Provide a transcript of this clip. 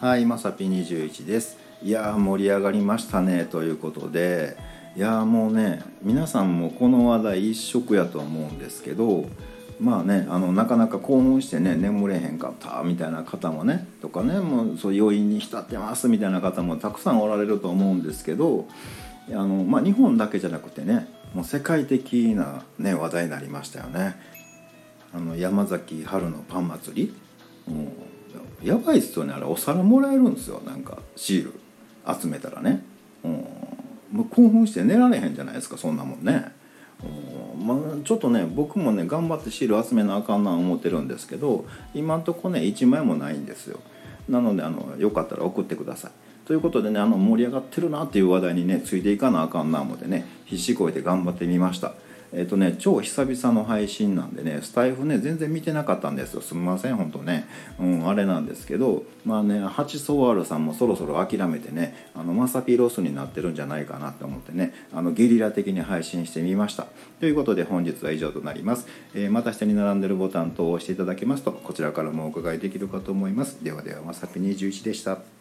はい、まさぴ21です。いやー盛り上がりましたねということで、いやもうね、皆さんもこの話題一色やと思うんですけど、まあね、あのなかなか興奮してね眠れへんかったみたいな方もねとかねもうそう余韻に浸ってますみたいな方もたくさんおられると思うんですけどあの、まあ、日本だけじゃなくてねもう世界的な、ね、話題になりましたよね。あの山崎春のパン祭り、うんやばいっすよねあれ。お皿もらえるんですよなんかシール集めたらね、うん、もう興奮して寝られへんじゃないですかそんなもんね、うん。まあ、ちょっとね僕もね頑張ってシール集めなあかんな思ってるんですけど今んとこね1枚もないんですよ。なのであのよかったら送ってください。ということでねあの盛り上がってるなっていう話題にねついていかなあかんな思ってね必死こいて頑張ってみました。えっ、とね超久々の配信なんでねスタイフね全然見てなかったんですよ。すみません本当ね。うんあれなんですけどまあねハチソワールさんもそろそろ諦めてねあのマサピロスになってるんじゃないかなって思ってねあのゲリラ的に配信してみました。ということで本日は以上となります、えーまた下に並んでるボタン等を押していただけますとこちらからもお伺いできるかと思います。ではではまさぴ21でした。